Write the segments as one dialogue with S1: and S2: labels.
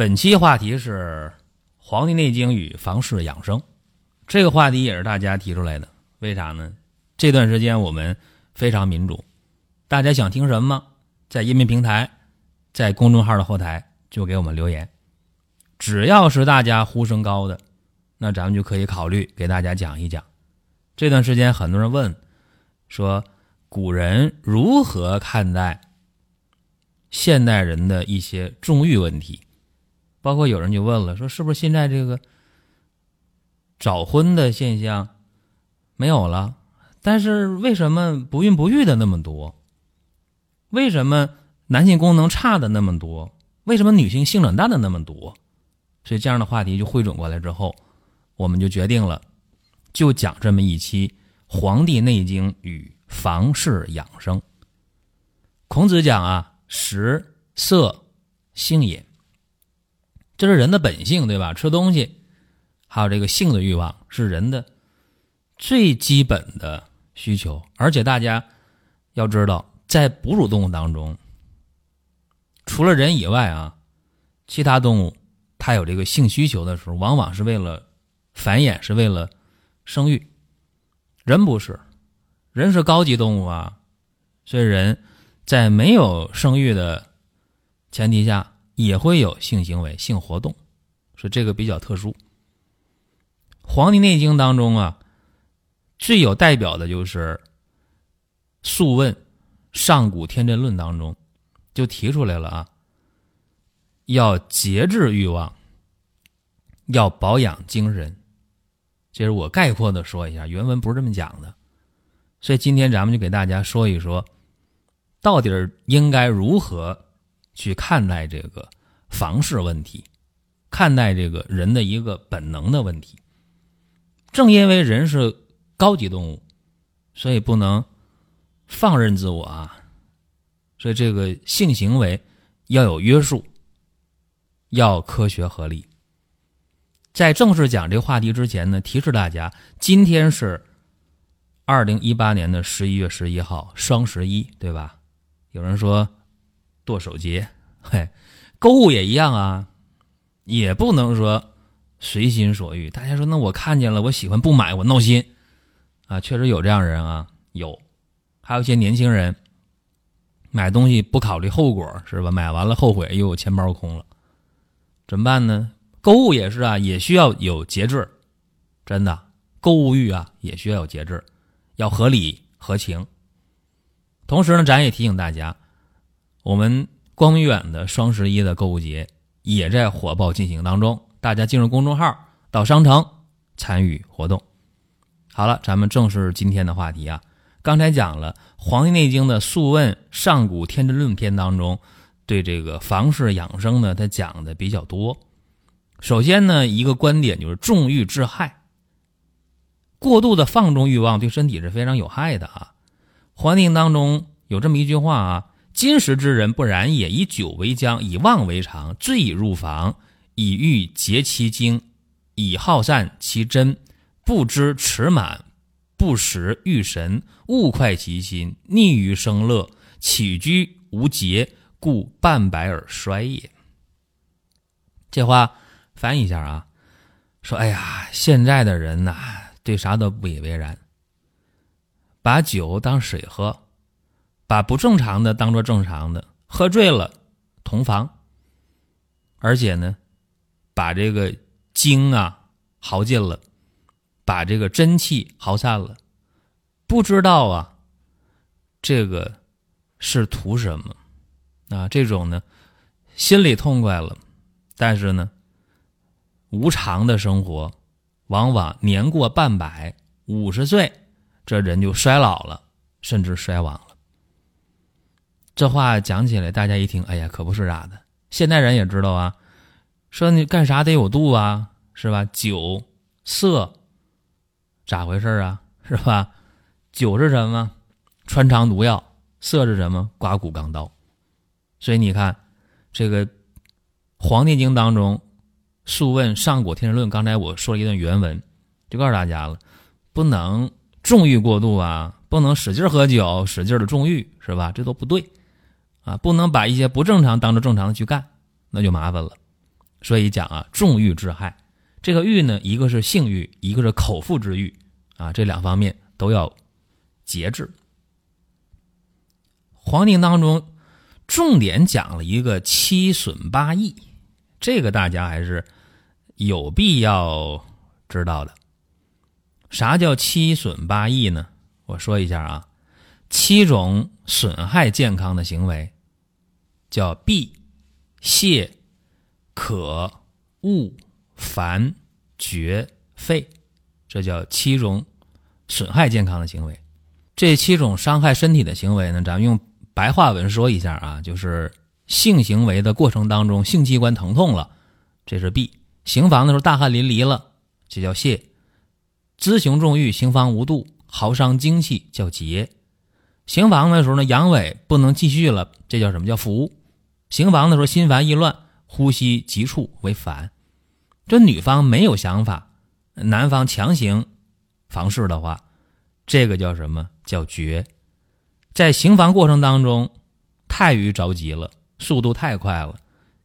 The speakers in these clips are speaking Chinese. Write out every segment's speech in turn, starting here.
S1: 本期话题是《黄帝内经与房事养生》，这个话题也是大家提出来的。为啥呢？这段时间我们非常民主，大家想听什么，在音频平台、在公众号的后台就给我们留言。只要是大家呼声高的，那咱们就可以考虑给大家讲一讲。这段时间很多人问，说古人如何看待现代人的一些重欲问题？包括有人就问了，说是不是现在这个早婚的现象没有了？但是为什么不孕不育的那么多？为什么男性功能差的那么多？为什么女性性冷淡的那么多？所以这样的话题就汇总过来之后，我们就决定了，就讲这么一期《黄帝内经与房事养生》。孔子讲啊，食色性也。这是人的本性，对吧？吃东西，还有这个性的欲望，是人的最基本的需求。而且大家要知道，在哺乳动物当中，除了人以外啊，其他动物它有这个性需求的时候，往往是为了繁衍，是为了生育。人不是，人是高级动物啊，所以人在没有生育的前提下。也会有性行为、性活动，所以这个比较特殊。《黄帝内经》当中啊，最有代表的就是《素问·上古天真论》当中就提出来了啊，要节制欲望，要保养精神。这是我概括的说一下，原文不是这么讲的。所以今天咱们就给大家说一说，到底应该如何。去看待这个房事问题，看待这个人的一个本能的问题。正因为人是高级动物，所以不能放任自我啊。所以这个性行为要有约束，要科学合理。在正式讲这话题之前呢，提示大家，今天是二零一八年的十一月十一号，双十一，对吧？有人说。剁手节，嘿，购物也一样啊，也不能说随心所欲。大家说，那我看见了，我喜欢不买，我闹心啊。确实有这样人啊，有，还有一些年轻人买东西不考虑后果，是吧？买完了后悔，又有钱包空了，怎么办呢？购物也是啊，也需要有节制，真的，购物欲啊，也需要有节制，要合理合情。同时呢，咱也提醒大家。我们光远的双十一的购物节也在火爆进行当中，大家进入公众号到商城参与活动。好了，咱们正式今天的话题啊。刚才讲了《黄帝内经》的《素问·上古天真论》篇当中，对这个房事养生呢，它讲的比较多。首先呢，一个观点就是重欲致害，过度的放纵欲望对身体是非常有害的啊。《黄帝》当中有这么一句话啊。今时之人不然也，以酒为浆，以妄为常，醉以入房，以欲竭其精，以耗散其真，不知持满，不识欲神，勿快其心，溺于生乐，起居无节，故半百而衰也。这话翻译一下啊，说：哎呀，现在的人呐，对啥都不以为然，把酒当水喝。把不正常的当做正常的，喝醉了同房，而且呢，把这个精啊耗尽了，把这个真气耗散了，不知道啊，这个是图什么啊？这种呢，心里痛快了，但是呢，无常的生活，往往年过半百、五十岁，这人就衰老了，甚至衰亡了。这话讲起来，大家一听，哎呀，可不是咋的，现代人也知道啊，说你干啥得有度啊，是吧？酒色咋回事啊？是吧？酒是什么？穿肠毒药。色是什么？刮骨钢刀。所以你看，这个《黄帝经》当中，《素问·上古天人论》，刚才我说了一段原文，就告诉大家了，不能纵欲过度啊，不能使劲喝酒，使劲的纵欲，是吧？这都不对啊，不能把一些不正常当做正常的去干，那就麻烦了。所以讲啊，重欲致害。这个欲呢，一个是性欲，一个是口腹之欲啊，这两方面都要节制。《黄帝》当中重点讲了一个七损八益，这个大家还是有必要知道的。啥叫七损八益呢？我说一下啊，七种损害健康的行为叫闭、泄、可、恶、烦、绝、废，这叫七种损害健康的行为。这七种伤害身体的行为呢，咱们用。白话文说一下啊，就是性行为的过程当中，性器官疼痛了，这是闭；行房的时候大汗淋漓了，这叫泄；滋行重欲，行房无度，耗伤精气，叫竭；行房的时候呢，阳痿不能继续了，这叫什么叫服；行房的时候心烦意乱，呼吸急促为烦。这女方没有想法，男方强行房事的话，这个叫什么叫绝。在行房过程当中，太于着急了，速度太快了，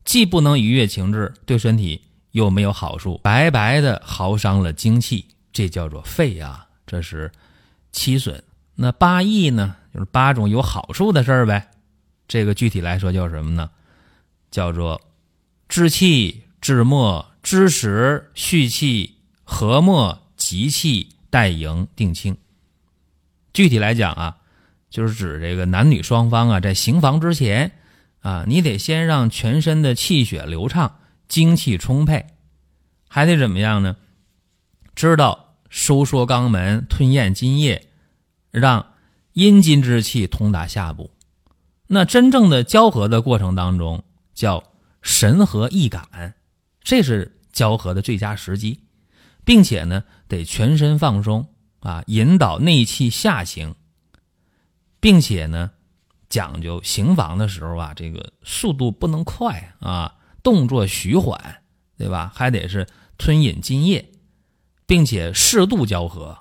S1: 既不能愉悦情志，对身体又没有好处，白白的耗伤了精气，这叫做废啊，这是七损。那八益呢，就是八种有好处的事儿呗。这个具体来说叫什么呢？叫做治气、治末、知时、蓄气、和末、集气、待盈、定清。具体来讲啊。就是指这个男女双方啊，在行房之前啊，你得先让全身的气血流畅，精气充沛，还得怎么样呢？知道收缩肛门，吞咽津液，让阴津之气通达下部。那真正的交合的过程当中，叫神和意感，这是交合的最佳时机，并且呢，得全身放松啊，引导内气下行。并且呢，讲究行房的时候啊，这个速度不能快啊，动作徐缓，对吧？还得是吞饮津液，并且适度交合。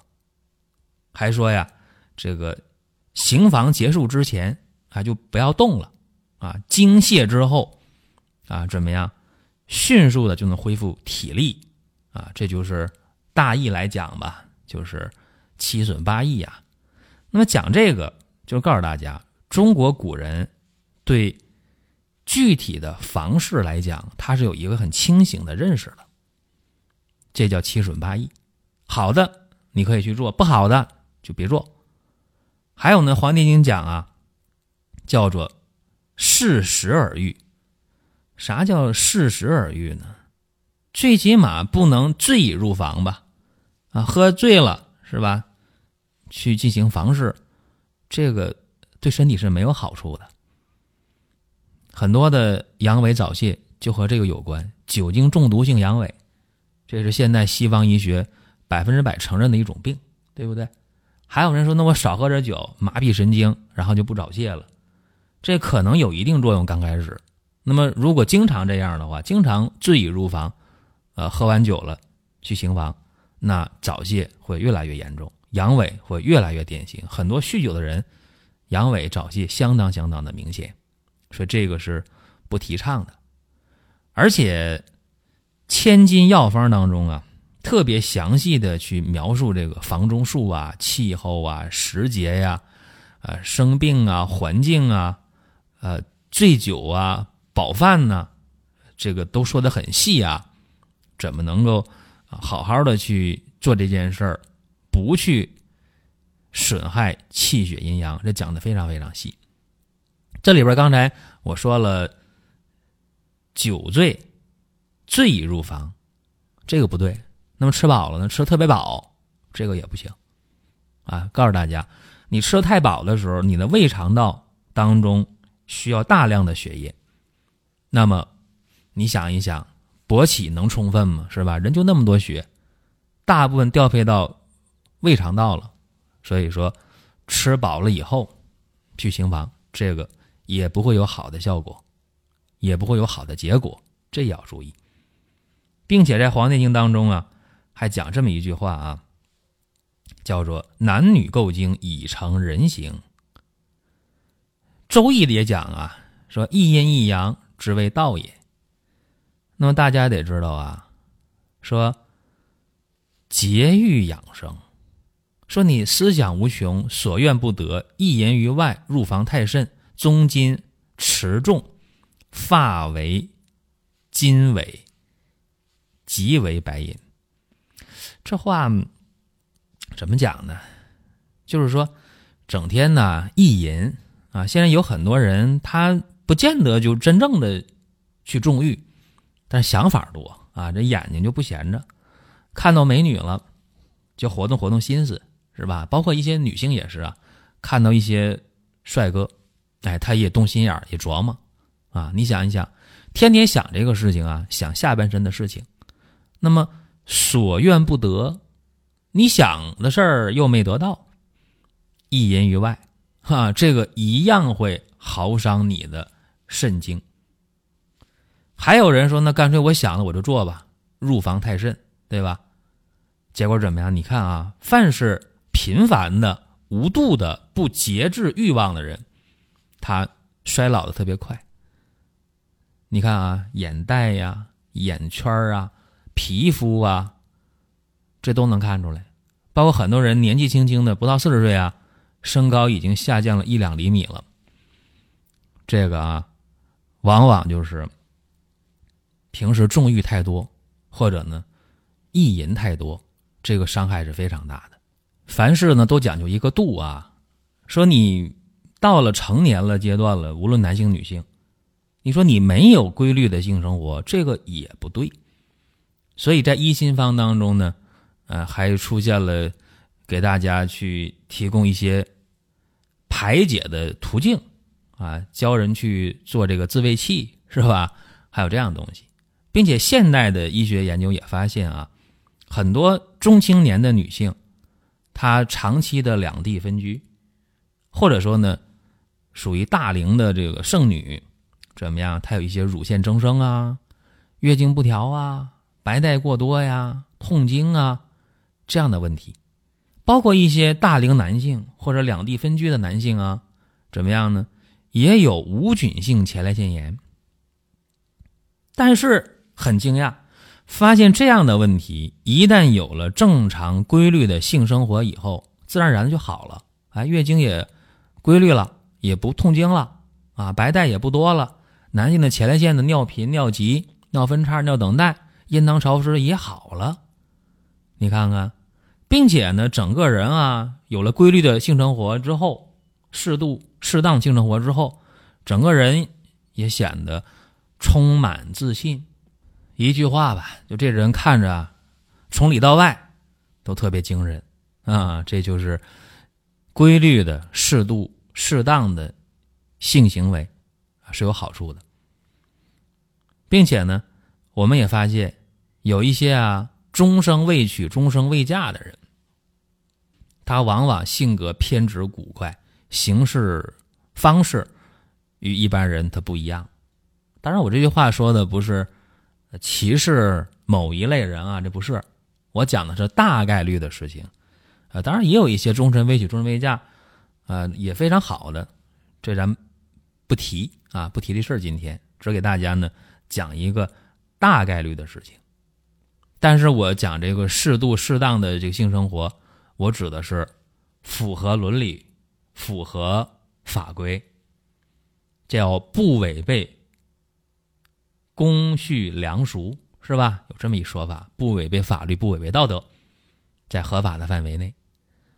S1: 还说呀，这个行房结束之前啊，就不要动了啊。精泄之后啊，怎么样？迅速的就能恢复体力啊。这就是大意来讲吧，就是七损八益呀。那么讲这个。就告诉大家，中国古人对具体的房事来讲，他是有一个很清醒的认识的。这叫七损八益，好的你可以去做，不好的就别做。还有呢，《黄帝经》讲啊，叫做适时而愈。啥叫适时而愈呢？最起码不能醉已入房吧？啊，喝醉了是吧？去进行房事。这个对身体是没有好处的，很多的阳痿早泄就和这个有关，酒精中毒性阳痿，这是现代西方医学百分之百承认的一种病，对不对？还有人说，那我少喝点酒，麻痹神经，然后就不早泄了，这可能有一定作用，刚开始。那么如果经常这样的话，经常醉已入房，呃，喝完酒了去行房，那早泄会越来越严重。阳痿会越来越典型，很多酗酒的人，阳痿早泄相当相当的明显，所以这个是不提倡的。而且，千金药方当中啊，特别详细的去描述这个房中术啊、气候啊、时节呀、啊生病啊、环境啊、呃醉酒啊、饱饭呢，这个都说的很细啊，怎么能够好好的去做这件事儿？不去损害气血阴阳，这讲的非常非常细。这里边刚才我说了，酒醉醉已入房，这个不对。那么吃饱了呢？吃特别饱，这个也不行啊！告诉大家，你吃的太饱的时候，你的胃肠道当中需要大量的血液，那么你想一想，勃起能充分吗？是吧？人就那么多血，大部分调配到胃肠道了，所以说吃饱了以后去行房，这个也不会有好的效果，也不会有好的结果，这也要注意。并且在《黄帝经》当中啊，还讲这么一句话啊，叫做“男女构精已成人形”。《周易》里也讲啊，说一阴一阳，之谓道也。那么大家得知道啊，说节欲养生，说你思想无穷，所愿不得，一言于外，入房太甚，中金持重，发为金尾，即为白银。这话怎么讲呢？就是说，整天呢意淫啊，现在有很多人他不见得就真正的去纵欲。但是想法多啊，这眼睛就不闲着，看到美女了就活动活动心思，是吧？包括一些女性也是啊，看到一些帅哥，哎，她也动心眼也琢磨啊。你想一想，天天想这个事情啊，想下半身的事情，那么所愿不得，你想的事儿又没得到，一淫于外，哈，这个一样会耗伤你的肾精。还有人说，那干脆我想了我就做吧，入房太甚，对吧？结果怎么样？你看啊，凡是频繁的、无度的、不节制欲望的人，他衰老的特别快。你看啊，眼袋呀、眼圈啊、皮肤啊，这都能看出来。包括很多人年纪轻轻的，不到四十岁啊，身高已经下降了一两厘米了。这个啊，往往就是。平时纵欲太多，或者呢，意淫太多，这个伤害是非常大的。凡事呢都讲究一个度啊。说你到了成年了阶段了，无论男性女性，你说你没有规律的性生活，这个也不对。所以在一心方当中呢，呃，还出现了给大家去提供一些排解的途径啊，教人去做这个自慰器，是吧？还有这样东西。并且现代的医学研究也发现啊，很多中青年的女性，她长期的两地分居，或者说呢，属于大龄的这个剩女，怎么样？她有一些乳腺增生啊、月经不调啊、白带过多呀、痛经啊这样的问题，包括一些大龄男性或者两地分居的男性啊，怎么样呢？也有无菌性前列腺炎，但是。很惊讶，发现这样的问题，一旦有了正常规律的性生活以后，自然而然就好了。哎，月经也规律了，也不痛经了，啊，白带也不多了，男性的前列腺的尿频、尿急、尿分叉、尿等待、阴囊潮湿也好了。你看看，并且呢，整个人啊，有了规律的性生活之后，适度、适当性生活之后，整个人也显得充满自信。一句话吧，就这人看着从里到外都特别惊人啊！这就是规律的、适度、适当的性行为啊是有好处的，并且呢，我们也发现有一些啊终生未娶、终生未嫁的人，他往往性格偏执古怪，行事方式与一般人他不一样。当然，我这句话说的不是。歧视某一类人啊，这不是，我讲的是大概率的事情，呃，当然也有一些终身未娶、终身未嫁，呃，也非常好的，这咱不提啊，不提这事。今天只给大家呢讲一个大概率的事情，但是我讲这个适度、适当的这个性生活，我指的是符合伦理、符合法规，叫不违背。公序良俗是吧？有这么一说法，不违背法律，不违背道德，在合法的范围内。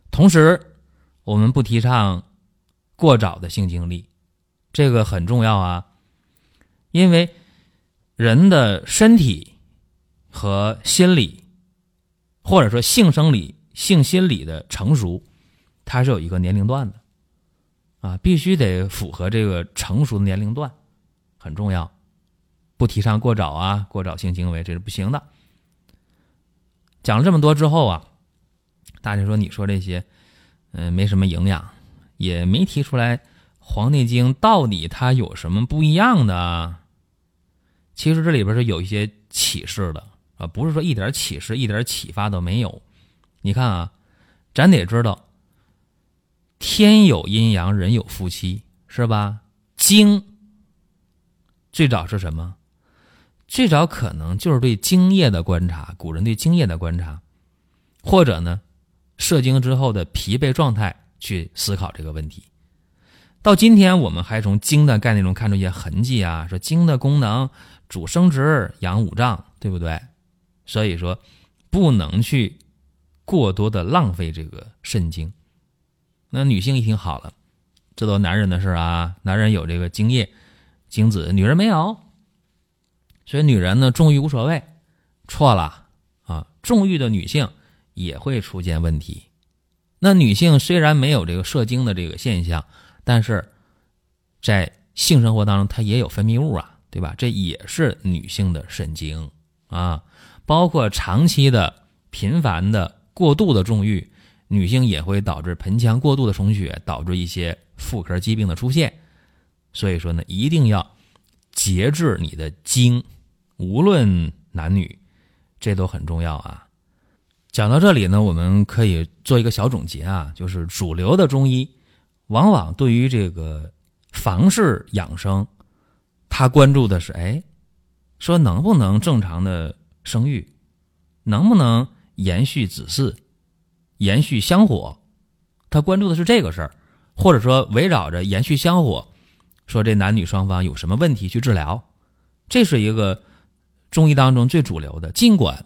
S1: 同时，我们不提倡过早的性经历，这个很重要啊。因为人的身体和心理，或者说性生理、性心理的成熟，它是有一个年龄段的啊，必须得符合这个成熟的年龄段，很重要。不提倡过早啊，过早性行为这是不行的。讲了这么多之后啊，大家说你说这些，嗯，没什么营养，也没提出来《黄帝经》到底它有什么不一样的。其实这里边是有一些启示的啊，不是说一点启示、一点启发都没有。你看啊，咱得知道，天有阴阳，人有夫妻，是吧？精最早是什么？最早可能就是对精液的观察，古人对精液的观察，或者呢，射精之后的疲惫状态去思考这个问题。到今天，我们还从精的概念中看出一些痕迹啊，说精的功能主生殖、养五脏，对不对？所以说，不能去过多的浪费这个肾精。那女性一听好了，这都男人的事啊，男人有这个精液、精子，女人没有。所以女人呢，重欲无所谓，错了啊！重欲的女性也会出现问题。那女性虽然没有这个射精的这个现象，但是在性生活当中，她也有分泌物啊，对吧？这也是女性的肾精啊。包括长期的、频繁的、过度的重欲，女性也会导致盆腔过度的充血，导致一些妇科疾病的出现。所以说呢，一定要节制你的精。无论男女，这都很重要啊。讲到这里呢，我们可以做一个小总结啊，就是主流的中医往往对于这个房事养生，他关注的是哎，说能不能正常的生育，能不能延续子嗣，延续香火，他关注的是这个事儿，或者说围绕着延续香火，说这男女双方有什么问题去治疗，这是一个。中医当中最主流的，尽管《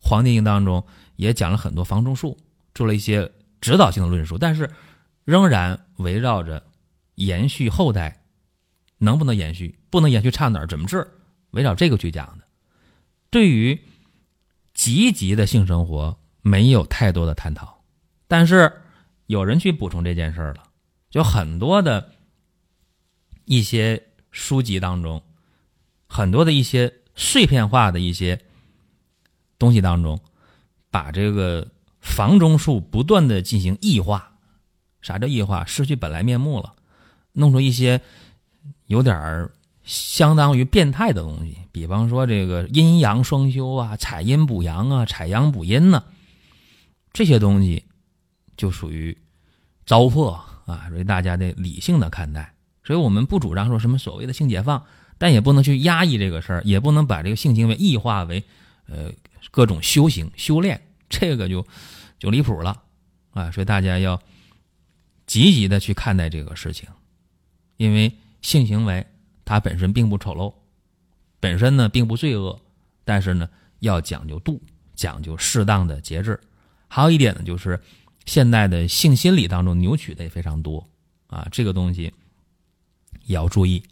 S1: 黄帝经》当中也讲了很多方中术，做了一些指导性的论述，但是仍然围绕着延续后代能不能延续，不能延续差哪儿，怎么治，围绕这个去讲的。对于积极的性生活没有太多的探讨，但是有人去补充这件事儿了，就很多的一些书籍当中，很多的一些。碎片化的一些东西当中，把这个房中术不断的进行异化，啥叫异化？失去本来面目了，弄出一些有点儿相当于变态的东西，比方说这个阴阳双修啊，采阴补阳啊，采阳补阴呢，这些东西就属于糟粕啊，所以大家得理性的看待。所以我们不主张说什么所谓的性解放。但也不能去压抑这个事儿，也不能把这个性行为异化为，呃，各种修行修炼，这个就就离谱了啊！所以大家要积极的去看待这个事情，因为性行为它本身并不丑陋，本身呢并不罪恶，但是呢要讲究度，讲究适当的节制。还有一点呢，就是现代的性心理当中扭曲的也非常多啊，这个东西也要注意，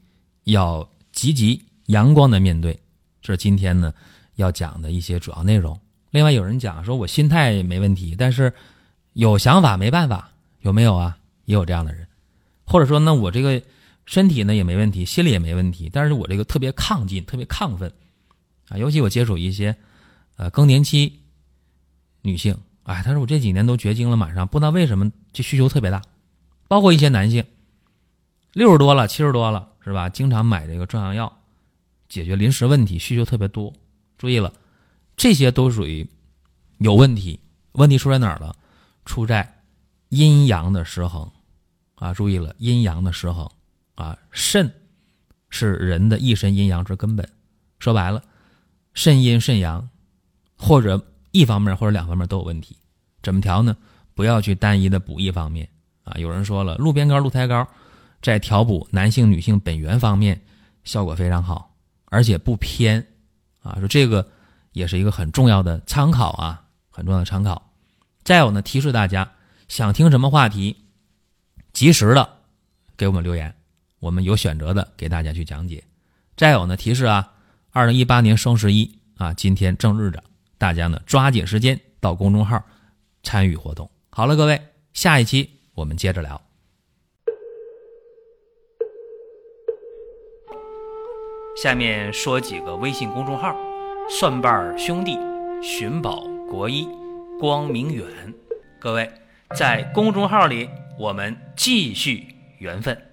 S1: 要。积极阳光的面对，这是今天呢要讲的一些主要内容。另外有人讲说，我心态没问题，但是有想法没办法，有没有啊？也有这样的人，或者说那，我这个身体呢也没问题，心里也没问题，但是我这个特别亢进，特别亢奋啊。尤其我接触一些呃更年期女性，哎，她说我这几年都绝经了，马上不知道为什么这需求特别大，包括一些男性，六十多了，七十多了。是吧？经常买这个壮阳药，解决临时问题，需求特别多。注意了，这些都属于有问题。问题出在哪儿了？出在阴阳的失衡啊！注意了，阴阳的失衡啊！肾是人的一身阴阳之根本。说白了，肾阴肾阳，或者一方面或者两方面都有问题。怎么调呢？不要去单一的补一方面啊！有人说了，鹿鞭膏、鹿胎膏。在调补男性、女性本源方面，效果非常好，而且不偏，啊，说这个也是一个很重要的参考啊，很重要的参考。再有呢，提示大家想听什么话题，及时的给我们留言，我们有选择的给大家去讲解。再有呢，提示啊，二零一八年双十一啊，今天正日子，大家呢抓紧时间到公众号参与活动。好了，各位，下一期我们接着聊。下面说几个微信公众号：蒜瓣兄弟、寻宝国医、光明远。各位在公众号里，我们继续缘分。